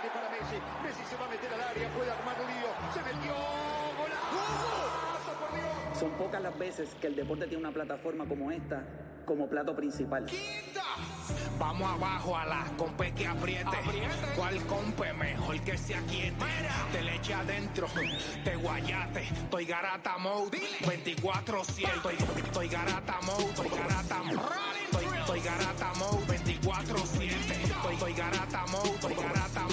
tiene para Messi. Messi se va a meter al área, puede armar lío. Se metió. ¡Golazo, por Dios! Son pocas las veces que el deporte tiene una plataforma como esta como plato principal. Vamos abajo a la compe que apriete. ¿Cuál compe mejor que se aquiete? Te le eche adentro, te guayate. Estoy garata mode, 24-7. Estoy, estoy garata mode, estoy garata mode. Estoy, estoy garata mode, 24-7. Estoy, garata mode, estoy garata.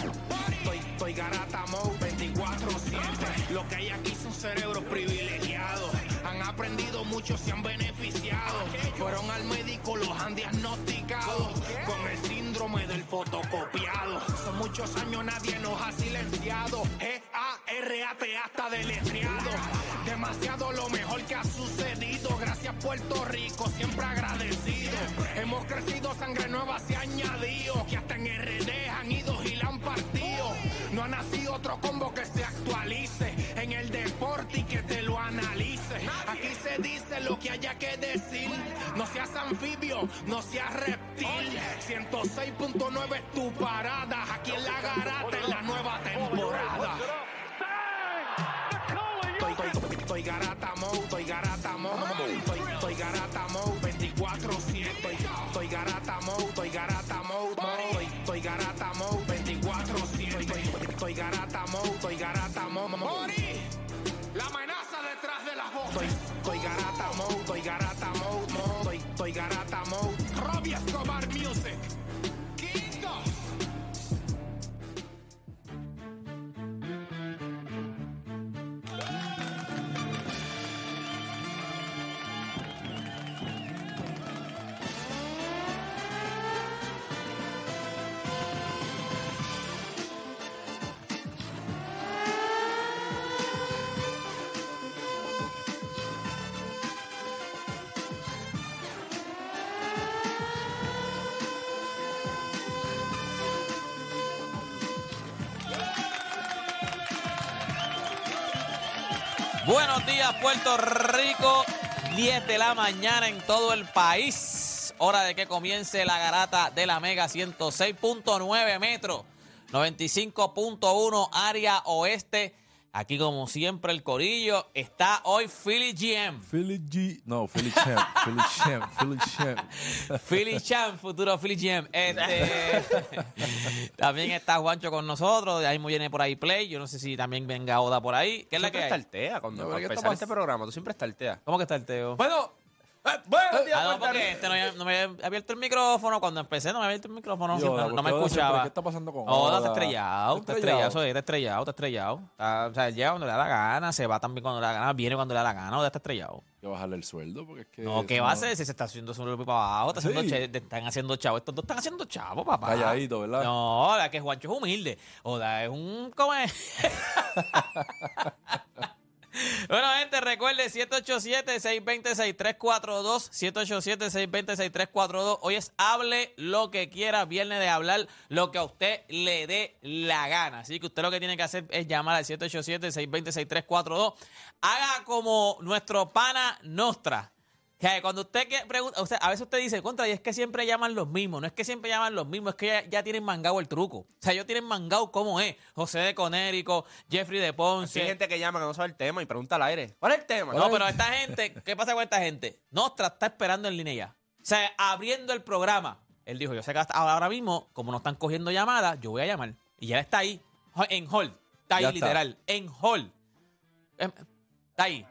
Estoy, estoy garata mode, 24-7. Lo que hay aquí son cerebros privilegiados. Han aprendido mucho, se han beneficiado. Fueron al médico, los han diagnosticado con el síndrome del fotocopiado. Son muchos años, nadie nos ha silenciado. G-A-R-A-T hasta deletreado. Demasiado lo mejor que ha sucedido. Gracias, Puerto Rico, siempre agradecido. Hemos crecido, sangre nueva se ha añadido. Otro combo que se actualice en el deporte y que te lo analice. Aquí se dice lo que haya que decir. No seas anfibio, no seas reptil. 106.9 es tu parada. Aquí en la garata en la nueva temporada. Estoy, garata mode, estoy garata mode, estoy, garata mode, 24-7. Estoy, garata mode, estoy garata mode, estoy garata mode, garata Buenos días, Puerto Rico. 10 de la mañana en todo el país. Hora de que comience la garata de la Mega 106.9 metros, 95.1 área oeste. Aquí, como siempre, el Corillo. Está hoy Philly GM. Philly G. No, Philly Champ. Philly Champ. Philly Champ. Philly Champ, futuro Philly GM. Este, también está Juancho con nosotros. Ahí viene por ahí Play. Yo no sé si también venga Oda por ahí. ¿Qué es la que siempre hay? estartea cuando No, para pero ¿qué está empezar este programa. Tú siempre estarteas. ¿Cómo que está el Teo? Bueno, buenos días, Ah, no, porque este no, había- no me había abierto el micrófono. Cuando empecé no me había abierto el micrófono. No, no me siempre, escuchaba. ¿Qué está pasando con Oda Oda? está estrellado, está estrellado, eso es, está estrellado, está estrellado. Está- o sea, llega cuando le da la gana, se va también cuando le da la gana, viene cuando le da la gana, Oda está estrellado. Hay que bajarle el sueldo porque es que... No, ¿qué va a hacer si se está haciendo su para abajo? Está haciendo Sí. che- están haciendo chavo. Estos dos están haciendo chavo, papá. Calladito, ¿verdad? No, la que Juancho es humilde. Oda es un... ¿Cómo es? Bueno, gente, recuerde 787-620-6342. 787-620-6342. Hoy es hable lo que quiera, viernes de hablar lo que a usted le dé la gana. Así que usted lo que tiene que hacer es llamar al 787-620-6342. Haga como nuestro pana Nostra. Que cuando usted que pregunta, o sea, a veces usted dice, contra, y es que siempre llaman los mismos. No es que siempre llaman los mismos, es que ya, ya tienen mangado el truco. O sea, ellos tienen mangado cómo es. José de Conérico, Jeffrey de Ponce. Hay gente que llama que no sabe el tema y pregunta al aire. ¿Cuál es el tema? No, pero esta gente, ¿qué pasa con esta gente? Nostra está esperando en línea ya. O sea, abriendo el programa. Él dijo, yo sé que hasta ahora mismo, como no están cogiendo llamadas, yo voy a llamar. Y ya está ahí, en hold. Está ahí Ya está. literal, en hold. Em, Está ahí.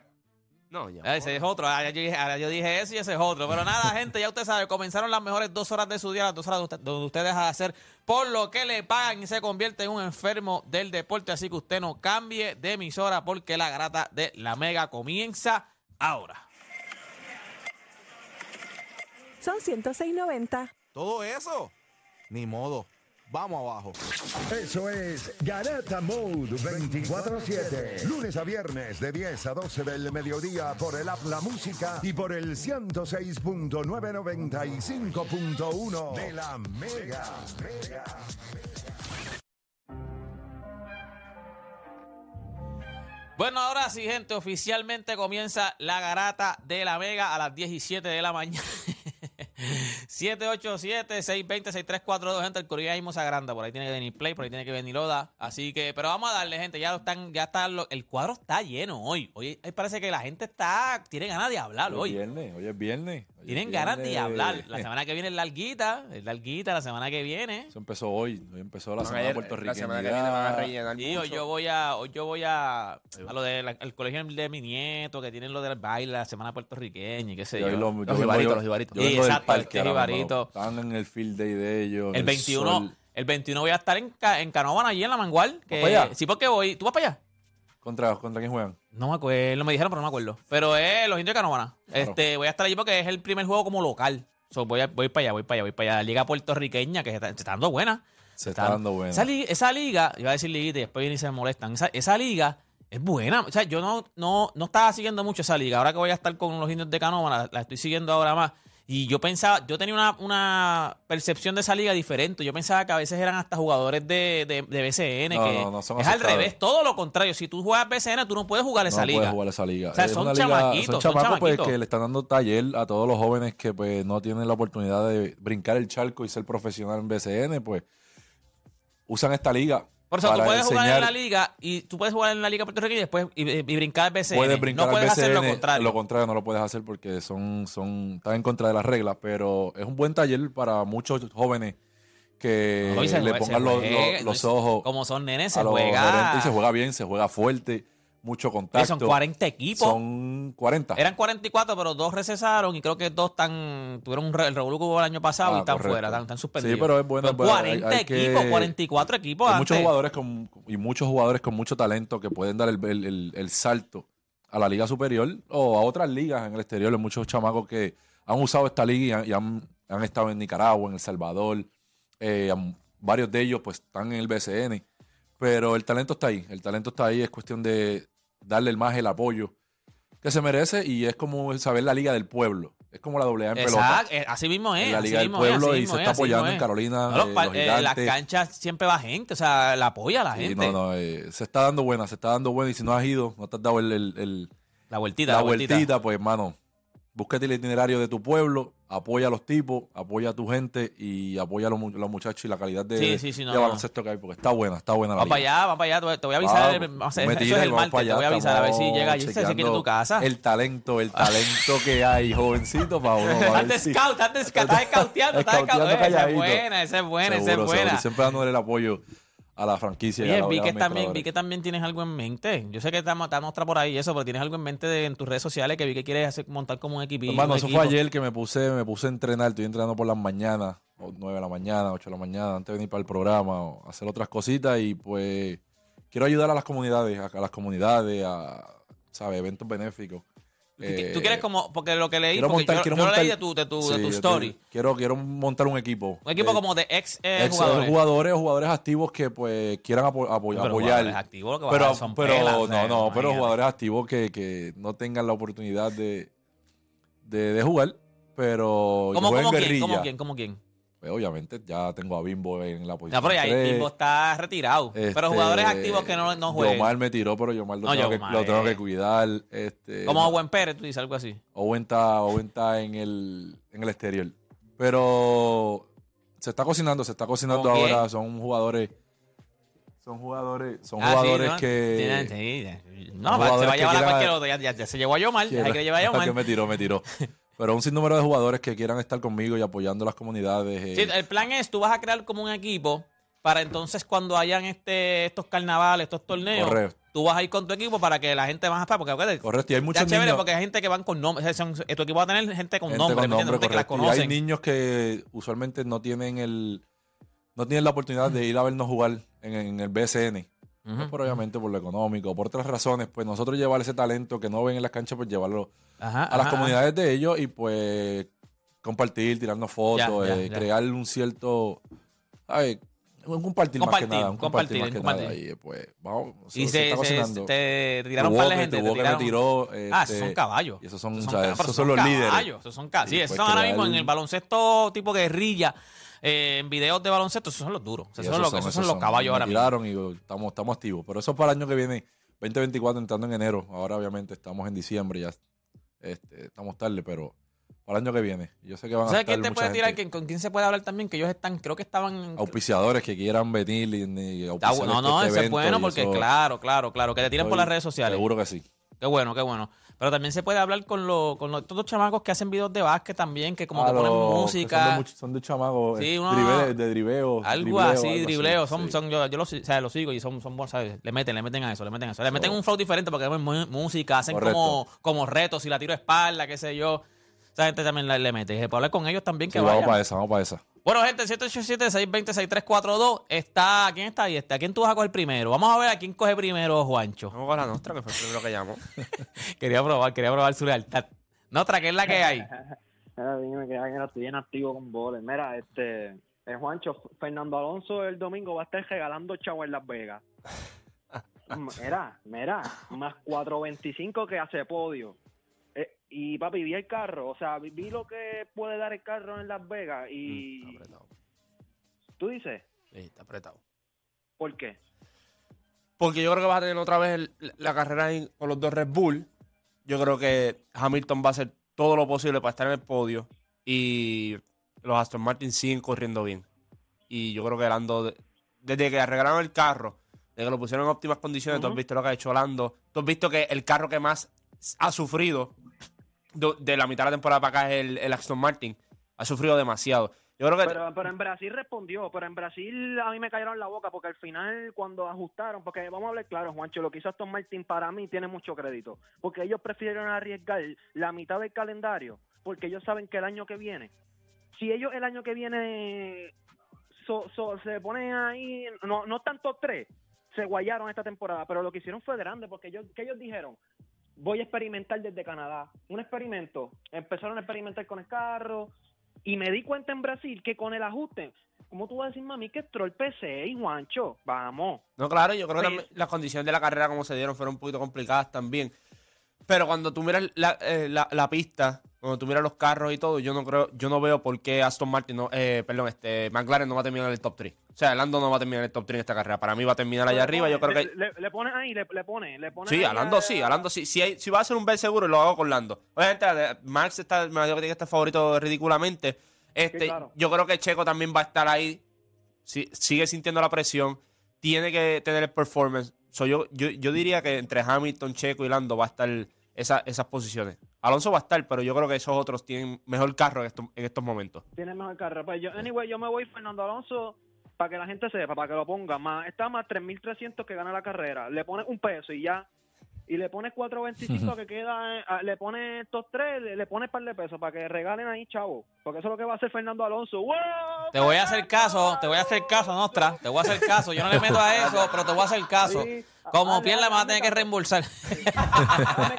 No, ya. Ese es otro. Ahora yo, dije, ahora yo dije eso y ese es otro. Pero nada, gente, ya usted sabe, comenzaron las mejores dos horas de su día, las dos horas de usted- donde usted deja de hacer por lo que le pagan y se convierte en un enfermo del deporte. Así que usted no cambie de emisora porque la grata de la mega comienza ahora. Son 106.90. ¿Todo eso? Ni modo. Vamos abajo. Eso es Garata Mode 24-7. Lunes a viernes de 10 a 12 del mediodía por el App La Música y por el 106.995.1 de la Mega. Mega. Bueno, ahora sí, gente, oficialmente comienza la garata de la Mega a las 17 de la mañana. 787-620-6342, gente. El Corillo ahí mismo se agranda. Por ahí tiene que venir Play, por ahí tiene que venir Oda. Así que, pero vamos a darle, gente. Ya lo están, ya está, lo- el cuadro está lleno hoy. Hoy parece que la gente está, tiene ganas de hablar Hoy hoy. es viernes, hoy es viernes. Tienen ganas de hablar. La semana que viene es larguita, es larguita la semana que viene. Eso empezó hoy, hoy empezó la a semana ir- puertorriqueña. La semana que viene van a rellenar Y hoy yo voy a, hoy yo voy a, a lo del colegio de mi nieto, que tienen lo del baile, la semana puertorriqueña y qué sé yo. hoy lo- yo Los vengo- jibaritos, los jibaritos. Sí, exacto, este mismo, jibarito. Están en el field day de ellos. El 21, sol. el 21 voy a estar en, en Canóvana, allí en la Mangual. Que? Sí, porque voy. ¿Tú vas para allá? ¿Contra, ¿Contra quién juegan? No me acuerdo, me dijeron, pero no me acuerdo. Pero es los indios de Canóvana. Claro. Este, voy a estar allí porque es el primer juego como local. So, voy, a- voy para allá, voy para allá, voy para allá. La liga puertorriqueña, que se está, se está dando buena. Se está dando buena. Esa, li- esa liga, iba a decir liguita y después vienen y se molestan. Esa, esa liga es buena. O sea, yo no, no, no estaba siguiendo mucho esa liga. Ahora que voy a estar con los indios de Canóvana, la, la estoy siguiendo ahora más. Y yo pensaba, yo tenía una, una percepción de esa liga diferente. Yo pensaba que a veces eran hasta jugadores de, de, de BCN. No, que no, no son es al revés, todo lo contrario. Si tú juegas BCN, tú no puedes jugar esa no liga. puedes jugar esa liga. O sea, Es son chamaquitos, Son son chamacos pues, que le están dando taller a todos los jóvenes que pues no tienen la oportunidad de brincar el charco y ser profesional en BCN, pues usan esta liga. Por eso tú puedes jugar en la liga y tú puedes jugar en la liga puertorriqueña y después y, y brincar al BCN. Puedes brincar no puedes al hacer lo BCN, contrario. Lo contrario no lo puedes hacer porque son, son, están en contra de las reglas, pero es un buen taller para muchos jóvenes que No, y se le pongan los, los- ojos Como son nenes, se a los juega. gerentes y se juega bien, se juega fuerte, mucho contacto. son 40 equipos. Son 40. Eran 44, pero dos recesaron y creo que dos están tuvieron un el hubo el año pasado Ah, y están correcto. fuera, están, están suspendidos. Sí, pero es bueno, Pero pues, 40 hay- hay que- equipos, 44 equipos Hay antes. muchos jugadores con, y muchos jugadores con mucho talento que pueden dar el, el- el- el salto a la liga superior o a otras ligas en el exterior. Hay muchos chamacos que han usado esta liga y han, y han- estado en Nicaragua, en El Salvador. Eh, varios de ellos pues están en el BCN. Pero el talento está ahí. El talento está ahí. Es cuestión de darle el más el apoyo que se merece y es como saber la liga del pueblo. Es como la doble A en pelota. Exacto, eh, así mismo es. En la Liga del es, Pueblo y se es, está apoyando en. Carolina, No, los eh, los eh, las canchas siempre va gente, o sea, la apoya la Sí, gente. no, no, eh, se está dando buena, se está dando buena y si no has ido, no te has dado el, el- el- La vueltita, la, la, vueltita. vueltita, pues hermano, búsquete el itinerario de tu pueblo, apoya a los tipos, apoya a tu gente y apoya a los, los muchachos y la calidad de, Sí, sí, sí, no, de no. baloncesto que hay, porque está buena, está buena la Vamos para allá, vamos para allá, te voy- a avisar. El- eso es martes, te voy a avisar a ver si llega allí, se quiere tu casa. El talento, el talento que hay, jovencito, para uno. Estás si- scout, estás scout, estás scouteando, estás Scouteando. Esa es buena, esa es buena, esa es buena. Siempre dándole el apoyo a la franquicia. y a la- vi que, también, vi que también tienes algo en mente. Yo sé que estamos, estamos por ahí y eso, pero tienes algo en mente de- en tus redes sociales que vi que quieres hacer, montar como un equipito. Hermano, eso equipo. fue ayer que me puse, me puse a entrenar. Estoy entrenando por las mañanas, o 9 de la mañana, 8 de la mañana, antes de venir para el programa, o hacer otras cositas. Y pues quiero ayudar a las comunidades, a, a las comunidades, a ¿sabes? eventos benéficos. ¿Tú, qui- Eh, tú quieres como, porque lo que leí, quiero montar- yo, quiero yo lo leí montar- de tu, de tu, sí, de tu story. Quiero, quiero montar un equipo. Un equipo de como de ex, eh, ex jugadores. jugadores o jugadores activos que pues quieran apo- apo- Pero apoyar. jugadores activos que pero son pero pelas, no, sea, no, pero jugadores activos que, que no tengan la oportunidad de, de, de jugar, pero ¿Cómo, cómo quién? ¿Cómo quién? ¿Cómo quién? Pues, obviamente ya tengo a Bimbo en la posición. No, pero ya tres. Bimbo está retirado. pero Este, jugadores activos que no, no juegan. Yomar me tiró, pero Yomar lo, No, tengo, Yomar, que, lo tengo que cuidar. Este, Como Owen Pérez, tú dices algo así. Owen está, Owen está en, el, en el exterior. Pero se está cocinando, se está cocinando ahora. Son jugadores. Son jugadores, son Ah, sí, jugadores ¿no? que. Sí, sí. son No, se va a que llevar a cualquier otro. Ya, ya- ya se llevó a Yomar. Hay que llevar a que Yomar. me tiró, me tiró. Pero un sinnúmero de jugadores que quieran estar conmigo y apoyando las comunidades. eh, Sí, el plan es, tú vas a crear como un equipo para entonces cuando hayan este, estos carnavales, estos torneos, Correcto. tú vas a ir con tu equipo para que la gente más para porque acuérdate, Correcto, y hay muchos chévere niños- porque hay gente que van con nombres, tu equipo va a tener gente con gente nombre, Gente que. Y hay niños que usualmente no tienen el no tienen la oportunidad de ir a vernos jugar en, en el BCN. Ujú. No por obviamente por lo económico, por otras razones, pues nosotros llevar ese talento que no ven en las canchas, pues llevarlo Ajá, a las ajá, comunidades de ellos y pues compartir, tirarnos fotos, Ya, eh, ya. crear un cierto ay, un compartir, más que Compartir, nada, un compartir, compartir, más que compartir. nada. Y pues vamos, Y se, se, está se- cocinando. te tiraron un par de Tuvo que- gente. te que me tiraron- tiró, ah, este, esos son caballos. y esos son, Esos o sea, esos pero son los líderes. caballos, Esos son ca- Sí, Y esos pues son ahora mismo en el baloncesto tipo guerrilla, eh, en videos de baloncesto, esos son los duros. Esos, son, los, esos son los caballos ahora mismo. y uh, estamos, estamos activos. Pero eso es para el año que viene, 2024, entrando en enero. Ahora, obviamente, estamos en diciembre, ya este, estamos tarde, pero para el año que viene. Yo sé que van a ¿Sabes estar quién te puede tirar? gente. ¿Quién- ¿Con quién se puede hablar también? Que ellos están, creo que estaban... Auspiciadores que quieran venir y, y auspiciar no, no, este eso es bueno porque eso claro, claro, claro, que te tiran por las redes sociales. Seguro que sí. Qué bueno, qué bueno. Pero también se puede hablar con, los con los, todos los chamacos que hacen videos de básquet también, que como Ah, que ponen los- que música. Son de, much- son de chamagos. Sí, eh, uno- drible- de driveo. Algo dribleo, así, algo dribleo. Son, sí. son, yo, yo los, o sea, los sigo y son, son buenos, ¿sabes? Le meten, le meten a eso, le meten a eso. Le meten un flow diferente porque ponen música, hacen como, como retos, si la tiro a espalda, qué sé yo. Esa gente también le, le mete. Dije, para hablar con ellos también que Sí, vamos para esa, vamos para esa. Bueno, gente, 787-620-6342. Está, ¿quién está ahí? Este, ¿A quién tú vas a coger primero? Vamos a ver a quién coge primero, Juancho. Vamos con la nuestra, que fue el primero que llamó. Quería probar, quería probar su lealtad. Nostra, ¿qué es la que hay? Mira, dime que alguien estoy bien activo con boles. Mira, este, eh, Juancho, Fernando Alonso el domingo va a estar regalando chavo en Las Vegas. Mira, mira, más 4.25 que hace podio. Y papi, vi el carro, o sea, vi, lo que puede dar el carro en Las Vegas Mm, y está apretado. tú dices, Sí, está apretado. ¿por qué? Porque yo creo que vas a tener otra vez el- la carrera con los dos Red Bull. Yo creo que Hamilton va a hacer todo lo posible para estar en el podio. Y los Aston Martin siguen corriendo bien. Y yo creo que Lando, de- desde que arreglaron el carro, desde que lo pusieron en óptimas condiciones, tú has visto lo que ha hecho Lando. Tú has visto que el carro que más ha sufrido de, la mitad de la temporada para acá el, el Aston Martin. Ha sufrido demasiado. Yo creo que Pero, pero en Brasil respondió, pero en Brasil a mí me cayeron la boca porque al final cuando ajustaron, porque vamos a hablar claro, Juancho, lo que hizo Aston Martin para mí tiene mucho crédito, porque ellos prefirieron arriesgar la mitad del calendario, porque ellos saben que el año que viene, si ellos el año que viene so- se ponen ahí, no, no tanto tres, se guayaron esta temporada, pero lo que hicieron fue grande, porque ellos, que ellos dijeron, voy a experimentar desde Canadá, un experimento, empezaron a experimentar con el carro, y me di cuenta en Brasil que con el ajuste, como tú vas a decir, mami, que entró el P6, Juancho, vamos. No, claro, yo creo que Pues- las condiciones de la carrera como se dieron fueron un poquito complicadas también. Pero cuando tú miras la, eh, la- la pista, cuando tú miras los carros y todo, yo no creo, yo no veo por qué Aston Martin, no, eh, perdón, este McLaren no va a terminar en el top 3. O sea, Lando no va a terminar en el top 3 en esta carrera. Para mí va a terminar allá arriba. Yo creo le, que Le, le pones ahí, le, le pone, le pone sí, a- sí, Alando sí. Si, hay- si va a ser un B seguro, lo hago con Lando. Obviamente, eh, Max está, me imagino que tiene que estar favorito ridículamente. Este, claro. Yo creo que Checo también va a estar ahí. Si- sigue sintiendo la presión. Tiene que tener el performance. So, yo, yo, yo diría que entre Hamilton, Checo y Lando va a estar esa- esas posiciones. Alonso va a estar, pero yo creo que esos otros tienen mejor carro en estos, en estos momentos. Tiene mejor carro. Pues yo, anyway, yo me voy Fernando Alonso para que la gente sepa, para que lo ponga. Más, está más 3.300 que gana la carrera. Le pones un peso y ya. Y le pones 4.25 que queda. eh, ah, le pones estos tres, le, le pones par de pesos para que regalen ahí, chavo. Porque eso es lo que va a hacer Fernando Alonso. ¡Wow! Te voy a hacer caso, te voy a hacer caso, Nostra. Te voy a hacer caso. Yo no le meto a eso, pero te voy a hacer caso. Sí. Como Dale, pierda, me vas a tener que reembolsar.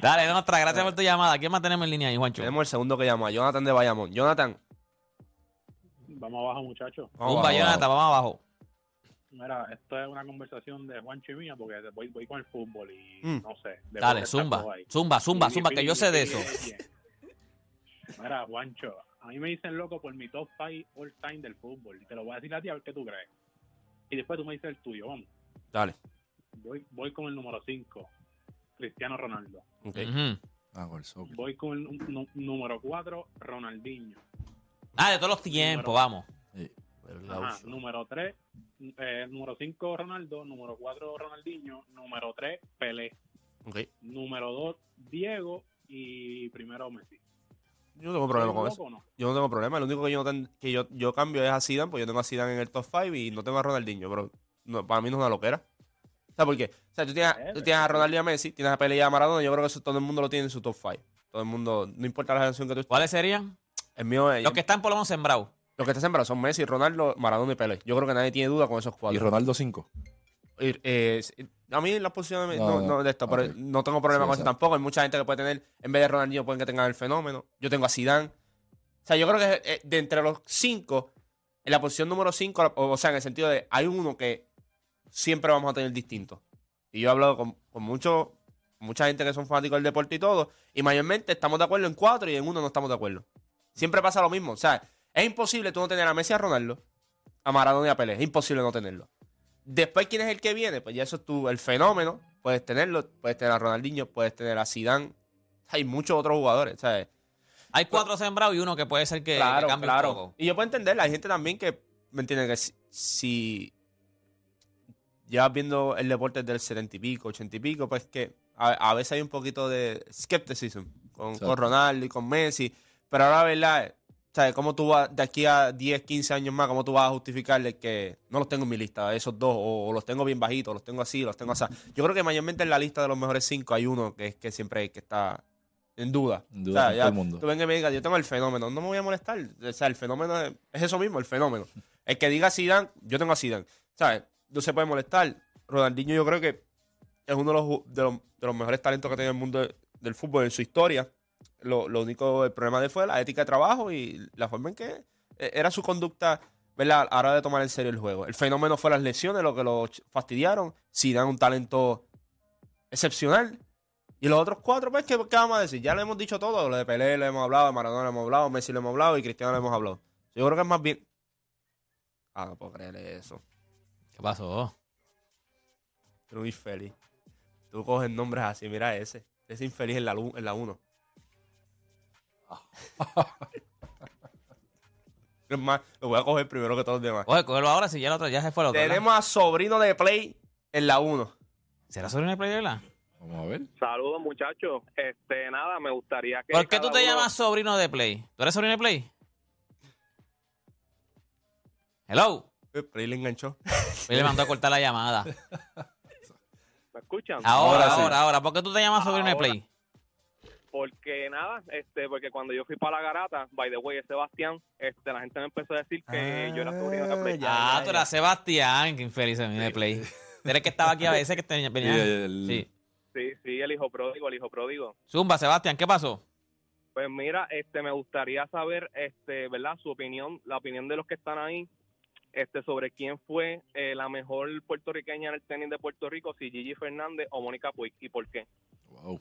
Dale, Nostra, gracias por tu llamada. ¿Quién más tenemos en línea ahí, Juancho? Tenemos el segundo que llama, Jonathan de Bayamón. Jonathan, Vamos abajo, muchachos. vamos abajo. bayoneta, vamos abajo. Mira, esto es una conversación de Juancho y mía porque voy, voy con el fútbol y Mm. no sé. Dale, zumba, zumba, zumba, zumba, que yo sé de eso. Mira, Juancho, a mí me dicen loco por mi top 5 all time del fútbol. Y te lo voy a decir a ti a ver qué tú crees. Y después tú me dices el tuyo, vamos. Dale. Voy, voy con el número 5, Cristiano Ronaldo. Ok. Ujú. Ah. Voy con el número 4, Ronaldinho. Ah, de todos los tiempos, vamos. Ajá, número 3, número 5, Ronaldo. Número 4, Ronaldinho. Número 3, Pelé. Número 2, Diego. Y primero Messi. Yo no tengo problema ¿Soy con eso. no? Yo no tengo problema. Lo único que yo no ten- que yo, yo cambio es a Zidane, pues yo tengo a Zidane en el top 5 y no tengo a Ronaldinho, pero no, para mí no es una loquera. O sea, porque o sea, tú, tienes, tú tienes a Ronaldo y a Messi, tienes a Pelé y a Maradona, yo creo que eso todo el mundo lo tiene en su top 5. Todo el mundo, no importa la generación que tú estés. ¿Cuáles serían? El mío es, Los que están por lo menos sembrados. Los que están sembrados son Messi, Ronaldo, Maradona y Pelé. Yo creo que nadie tiene duda con esos cuatro. Y Ronaldo 5. Y, eh, a mí las posiciones no, No, no, de esto, pero no tengo problema Sí, con eso tampoco. Hay mucha gente que puede tener, en vez de Ronaldinho, pueden que tengan el fenómeno. Yo tengo a Zidane. O sea, yo creo que eh, de entre los cinco, en la posición número cinco, o, o sea, en el sentido de hay uno que siempre vamos a tener distinto. Y yo he hablado con, con mucho, mucha gente que son fanáticos del deporte y todo, y mayormente estamos de acuerdo en cuatro y en uno no estamos de acuerdo. Siempre pasa lo mismo. O sea, es imposible tú no tener a Messi y a Ronaldo, a Maradona y a Pelé. Es imposible no tenerlo. Después, ¿quién es el que viene? Pues ya eso es tú, el fenómeno. Puedes tenerlo, puedes tener a Ronaldinho, puedes tener a Zidane. Hay muchos otros jugadores, ¿sabes? Hay cuatro sembrados y uno que puede ser que, que claro, cambie claro. un poco. Y yo puedo entender, hay gente también que, ¿me entiende? Que si, si llevas viendo el deporte desde el 70 y pico, 80 y pico, pues que a, a veces hay un poquito de skepticism con, con Ronaldo y con Messi, pero ahora la verdad, es, ¿sabes? ¿Cómo tú vas de aquí a 10, 15 años más, cómo tú vas a justificarle que no los tengo en mi lista, esos dos, o, o los tengo bien bajitos, o los tengo así, o los tengo así? Yo creo que mayormente en la lista de los mejores cinco hay uno que es que siempre hay que está en duda. En duda con todo el mundo. Tú venga y me digas, yo tengo el fenómeno, no me voy a molestar. O sea, el fenómeno es, es eso mismo, el fenómeno. El que diga Zidane, yo tengo a Zidane. ¿Sabes? No se puede molestar. Ronaldinho yo creo que es uno de los, de los, de los mejores talentos que ha tenido el mundo de- del fútbol en su historia. Lo, lo único, el problema de él fue la ética de trabajo y la forma en que eh, era su conducta, ¿verdad? A la hora de tomar en serio el juego. El fenómeno fue las lesiones, lo que lo fastidiaron. Zidane un talento excepcional. Y los otros cuatro, pues, ¿qué, qué vamos a decir? Ya le hemos dicho todo. Lo de Pelé le hemos hablado, de Maradona le hemos hablado, Messi le hemos hablado y Cristiano le hemos hablado. Yo creo que es más bien... Ah, no puedo creer eso. ¿Qué pasó? Estoy muy feliz. Tú coges nombres así, mira ese. Ese infeliz en la 1. En la uno. Es más, lo voy a coger primero que todos los demás. Oye, cógelo ahora si ya el otro ya se fue el otro. ¿verdad? Tenemos a sobrino de Play en la 1. ¿Será sobrino de Play, verdad? Vamos a ver. Saludos, muchachos. Este, nada, me gustaría que. ¿Por qué tú te uno- llamas sobrino de Play? ¿Tú eres sobrino de Play? Hello. Play le enganchó. Play le mandó a cortar la llamada. ¿Me escuchan? Ahora, Ahora sí. ahora, ahora. ¿Por qué tú te llamas sobrino de. Play? Porque nada, este, porque cuando yo fui para la garata, by the way, Sebastián, este, la gente me empezó a decir que yo era sobrino de Play. ah, tú eras Sebastián. Qué infeliz sobrino de Play. Eres que estaba aquí a veces que tenía, venía. Sí, el- Sí. Sí, sí, el hijo pródigo, el hijo pródigo. Zumba, Sebastián, ¿qué pasó? Pues mira, este, me gustaría saber, este, ¿verdad? Su opinión, la opinión de los que están ahí, este, sobre quién fue eh, la mejor puertorriqueña en el tenis de Puerto Rico, si Gigi Fernández o Mónica Puig, y por qué. Wow.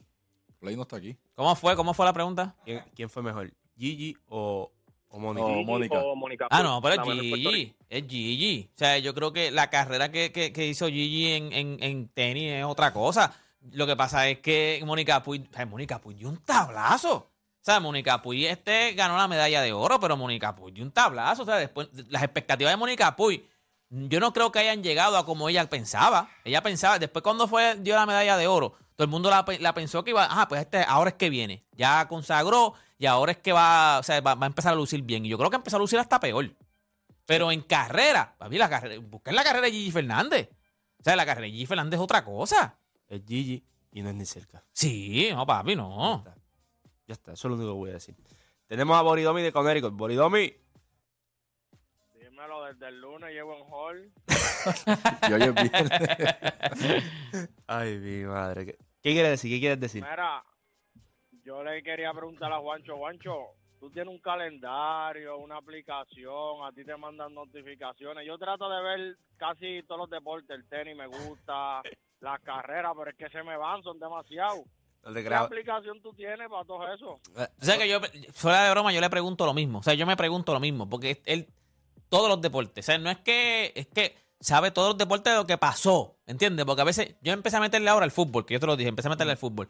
Play no está aquí. ¿Cómo fue? ¿Cómo fue la pregunta? ¿Quién, quién fue mejor? ¿Gigi o, o Mónica? O Mónica. o Mónica Ah, no, pero es Gigi. Es Gigi. O sea, yo creo que la carrera que, que- que hizo Gigi en, en- en tenis es otra cosa. Lo que pasa es que Mónica Puig, ay, Mónica Puig dio un tablazo. O sea, Mónica Puig este ganó la medalla de oro, pero Mónica Puig dio un tablazo. O sea, después, las expectativas de Mónica Puig, yo no creo que hayan llegado a como ella pensaba. Ella pensaba, después cuando fue, dio la medalla de oro, todo el mundo la, pe- la pensó que iba, ah, pues este ahora es que viene. Ya consagró y ahora es que va, o sea, va, va a empezar a lucir bien. Y yo creo que empezó a lucir hasta peor. Pero en carrera, papi, la carrera, busquen la carrera de Gigi Fernández. O sea, la carrera de Gigi Fernández es otra cosa. Es Gigi y no es ni cerca. Sí, no, papi, no. Ya está, eso es lo único que voy a decir. Tenemos a Boridomi de Connecticut. Boridomi. Desde el lunes llevo en hall. Y hoy es viernes. Ay, mi madre. ¿Qué, qué quieres decir? ¿Qué quieres decir? Mira, yo le quería preguntar a Juancho, Juancho, tú tienes un calendario, una aplicación, a ti te mandan notificaciones. Yo trato de ver casi todos los deportes, el tenis me gusta, las carreras, pero es que se me van, son demasiados. ¿Qué aplicación tú tienes para todo eso? O sea que yo, fuera de broma, yo le pregunto lo mismo. O sea, yo me pregunto lo mismo. Porque él, todos los deportes. O sea, no es que, es que sabe todos los deportes de lo que pasó. ¿Entiendes? Porque a veces yo empecé a meterle ahora al fútbol, que yo te lo dije, empecé a meterle al fútbol.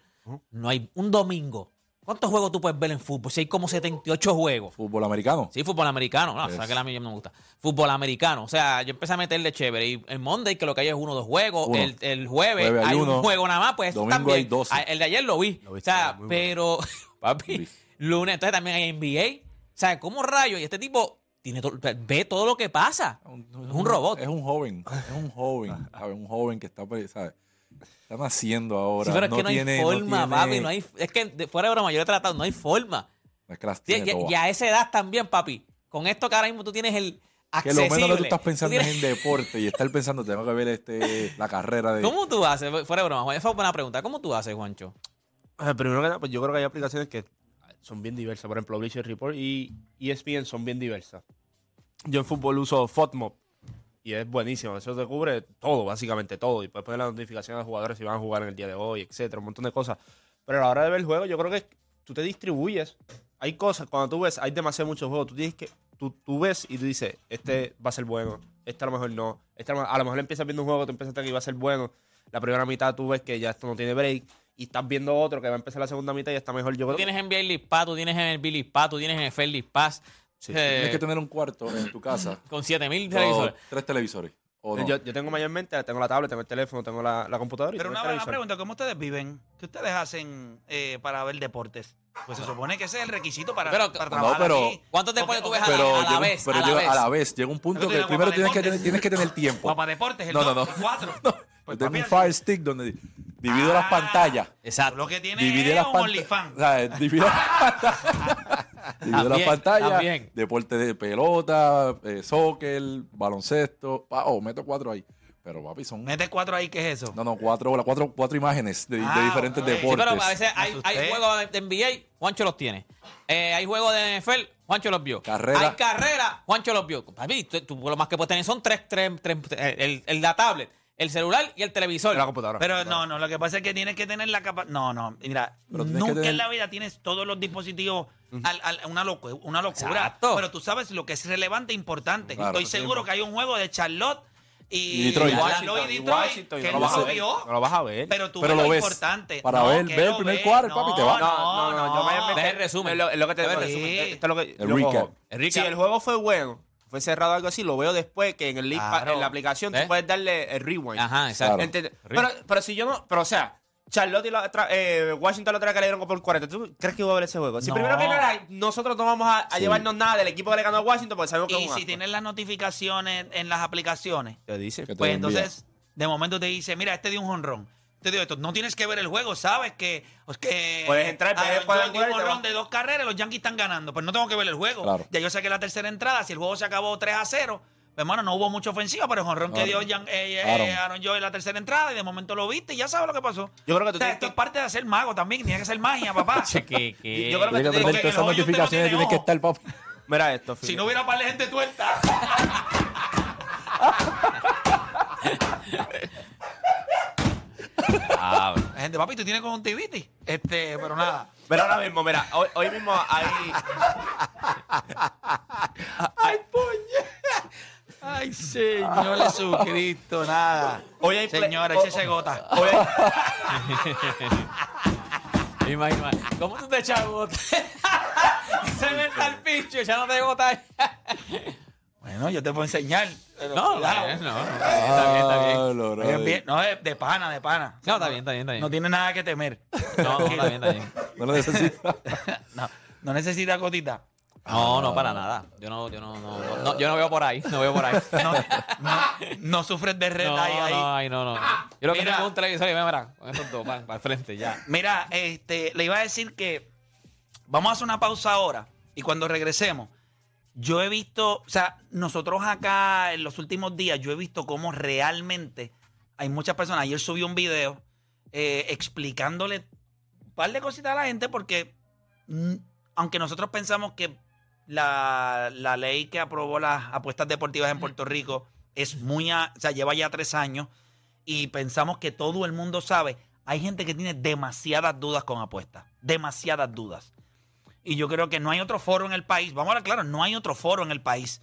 No hay un domingo. ¿Cuántos juegos tú puedes ver en fútbol? Si hay como 78 juegos. Fútbol americano. Sí, fútbol americano. No, Es. sabes que a mí no me gusta. Fútbol americano. O sea, yo empecé a meterle chévere. Y el Monday, que lo que hay es uno o dos juegos. Uno. El, el jueves, Jueves hay uno. un juego nada más. Pues Domingo también. hay 12. Ah, El de ayer lo vi. Lo o viste, sea, muy bueno. pero, papi, lunes. Entonces también hay NBA. O sea, ¿cómo rayos? Y este tipo tiene to- ve todo lo que pasa. Es un robot. Es un joven. Es un joven. ¿sabes? Un joven que está, pues, ¿sabes? Está naciendo ahora. Sí, pero es no que no hay tiene, forma, tiene- papi. No hay, es que de- fuera de broma, yo he tratado, no hay forma. Es que las Y, tiene y- todas. y a esa edad también, papi. Con esto que ahora mismo tú tienes el Que lo menos que tú accesible. estás pensando Tú es en deporte y estar pensando, tengo que ver este, la carrera de. ¿Cómo tú haces? Fuera de broma, Juan, esa es buena pregunta. ¿Cómo tú haces, Juancho? Eh, Primero que nada, pues yo creo que hay aplicaciones que son bien diversas. Por ejemplo, Bleacher Report y ESPN son bien diversas. Yo en fútbol uso FOTMOB y es buenísimo. Eso te cubre todo, básicamente todo. Y puedes poner la notificación a los jugadores si van a jugar en el día de hoy, etcétera, un montón de cosas. Pero a la hora de ver el juego, yo creo que tú te distribuyes. Hay cosas, cuando tú ves, hay demasiado muchos juegos. Tú tienes que, tú, tú ves y tú dices, este va a ser bueno, este a lo mejor no. Este a lo, a lo mejor empiezas viendo un juego, tú empiezas a que iba a ser bueno. La primera mitad tú ves que ya esto no tiene break. Y estás viendo otro que va a empezar la segunda mitad y está mejor. Yo Tú creo tienes NBA League Pass, tú tienes NBA League Pass, tú tienes NFL League Pass. eh, Tienes que tener un cuarto en tu casa. con 7000 o televisores. tres televisores. O no. yo, yo tengo mayormente, tengo la tablet, tengo el teléfono, tengo la, la computadora y Pero tengo una, el una pregunta, ¿cómo ustedes viven? ¿Qué ustedes hacen eh, para ver deportes? Pues se supone que ese es el requisito para, Pero- para No, trabajar pero- aquí. ¿Cuántos deportes tú ves a la, pero a la vez? pero a la llega- vez? a la vez. Llega un punto que primero tienes que, tener, tienes que tener tiempo. Papá Deportes, el No, no, no. el cuatro. Pues, Yo tengo un Fire Stick donde divido las Ah, pantallas. Exacto. Lo que tiene Divide es las un pantallas. OnlyFans. O sea, divido divido las pantallas. también. Deporte de pelota, eh, soccer, baloncesto. Oh, meto cuatro ahí. Pero papi, son. Mete cuatro ahí, ¿qué es eso? No, no, cuatro, las cuatro, cuatro imágenes de, de Ah, diferentes ok. Sí, deportes. pero a veces hay, Me hay juegos de NBA, Juancho los tiene. Eh, hay juegos de NFL, Juancho los vio. Carrera. Hay carrera, Juancho los vio. Papi, tú, tú lo más que puedes tener son tres, tres, tres eh, el, el, la tablet, el celular y el televisor. la computadora. Pero no, no, lo que pasa es que tienes que tener la capacidad. No, no, mira, nunca tener- en la vida tienes todos los dispositivos. al- al- una, locu- una locura. Exacto. Pero tú sabes lo que es relevante e importante. Claro, Estoy sí, seguro que hay un juego de Charlotte y, Y Detroit. Y Y Detroit Washington, que no no lo vas a lo ver. vio. No lo vas a ver. Pero tú Pero ves lo ves. importante. Para No, ver- ver el primer cuadro, papi, te va. No, No, no, no, yo el resumen. Es lo, que te Deja el resumen. Esto es lo que recap. el juego fue bueno, fue cerrado o algo así, lo veo después que en el link Claro. en la aplicación ¿Eh? tú puedes darle el rewind. Ajá, exacto. Pero, pero si yo no, pero o sea, Charlotte y la otra, eh, Washington la otra que le dieron por 40. ¿Tú crees que iba a ver ese juego? Si No. primero que nada, nosotros no vamos a, a Sí. llevarnos nada del equipo que le ganó a Washington porque sabemos que es Y un si tienes las notificaciones en las aplicaciones, Te dice. Pues lo envía. entonces de momento te dice, mira, este dio un jonrón. Te dio esto. No tienes que ver el juego, sabes que, es que Puedes entrar, Aaron ves George cuadrangular dio y un te jonrón vas. de dos carreras, los Yankees están ganando, pero no tengo que ver el juego. Claro. Ya yo sé que la tercera entrada, si el juego se acabó 3 a 0, pues, hermano, no hubo mucha ofensiva, pero el jonrón que dio Yan- eh, eh, Aaron. Aaron George en la tercera entrada y de momento lo viste y ya sabes lo que pasó. Yo creo que tú O sea, tienes esto que- es parte de ser mago también, tiene que ser magia, papá. Che, que- que- Yo creo que esas no notificaciones, tiene que. Pues, estar, papi. Mira esto, si Filipe. no hubiera par de gente tuerta. Ah, La gente, papi, tú tienes conjuntivitis. Este, pero nada. Pero ahora mismo, mira, hoy, hoy mismo hay. Ay, puñe. Ay, Señor Jesucristo, nada. Hoy hay play- Señora, o- échese gota. Hoy hay- Imagina, ¿cómo tú te echas gota? Se mete al pincho echándote gota. Bueno, yo te puedo enseñar. pero No, cuidado. no, no, no, está bien, está bien, está bien. Ah, bien, No, es de pana, de pana. No, está bien, está bien, está bien. No tiene nada que temer. No, no, está bien, está bien. No lo necesitas. No, no necesita gotita. No, no, para nada. Yo no, yo no, no, yo no veo por ahí, no veo por ahí. No, no, no sufres de red No, ahí, ahí. no, ahí no, no. Yo lo que tengo es un televisor y mira, con estos dos, para, el frente, ya. Mira, este, le iba a decir que vamos a hacer una pausa ahora y cuando regresemos, yo he visto, o sea, nosotros acá en los últimos días, yo he visto cómo realmente hay muchas personas. Ayer subí un video eh, explicándole un par de cositas a la gente porque mm, aunque nosotros pensamos que la, la ley que aprobó las apuestas deportivas en Puerto Rico es muy, a- o sea, lleva ya tres años y pensamos que todo el mundo sabe, hay gente que tiene demasiadas dudas con apuestas, demasiadas dudas. Y yo creo que no hay otro foro en el país, vamos a hablar claro, no hay otro foro en el país.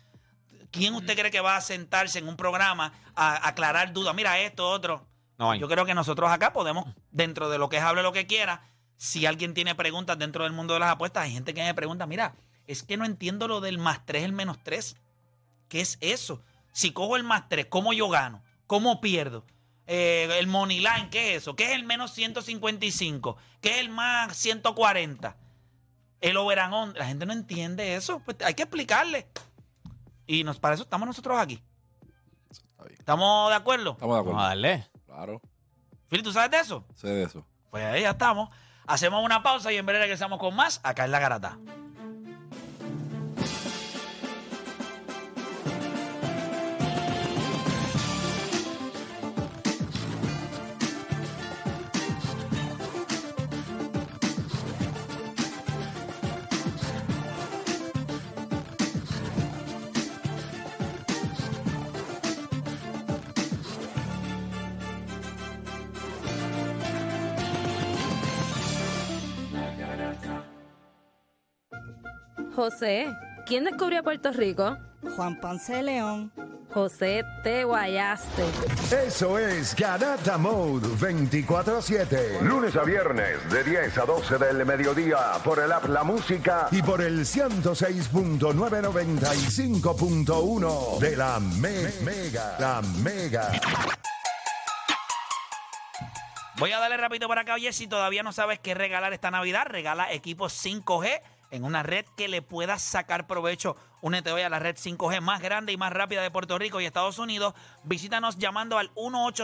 ¿Quién usted cree que va a sentarse en un programa a aclarar dudas? Mira esto, otro. No hay. Yo creo que nosotros acá podemos, dentro de lo que es hable lo que quiera, si alguien tiene preguntas dentro del mundo de las apuestas, hay gente que me pregunta, mira, es que no entiendo lo del más 3, el menos 3. ¿Qué es eso? Si cojo el más 3, ¿cómo yo gano? ¿Cómo pierdo? Eh, el money line, ¿qué es eso? ¿Qué es el menos 155? ¿Qué es el más 140? El over and on. La gente no entiende eso. Pues hay que explicarle. Y nos, para eso estamos nosotros aquí. Está bien. ¿Estamos de acuerdo? Estamos de acuerdo. Vamos a darle. Claro. Phil, ¿tú sabes de eso? Sé de eso. Pues ahí ya estamos. Hacemos una pausa y en breve regresamos con más acá en La Garata. José, ¿quién descubrió Puerto Rico? Juan Ponce de León. José, te guayaste. Eso es Garata Mode 24-7. Lunes a viernes de 10 a 12 del mediodía por el app La Música y por el 106.995.1 de la Me- Mega. La Mega. Voy a darle rápido por acá. Oye, si todavía no sabes qué regalar esta Navidad, regala equipos 5G en una red que le puedas sacar provecho. Únete hoy a la red 5G más grande y más rápida de Puerto Rico y Estados Unidos. Visítanos llamando al 1 800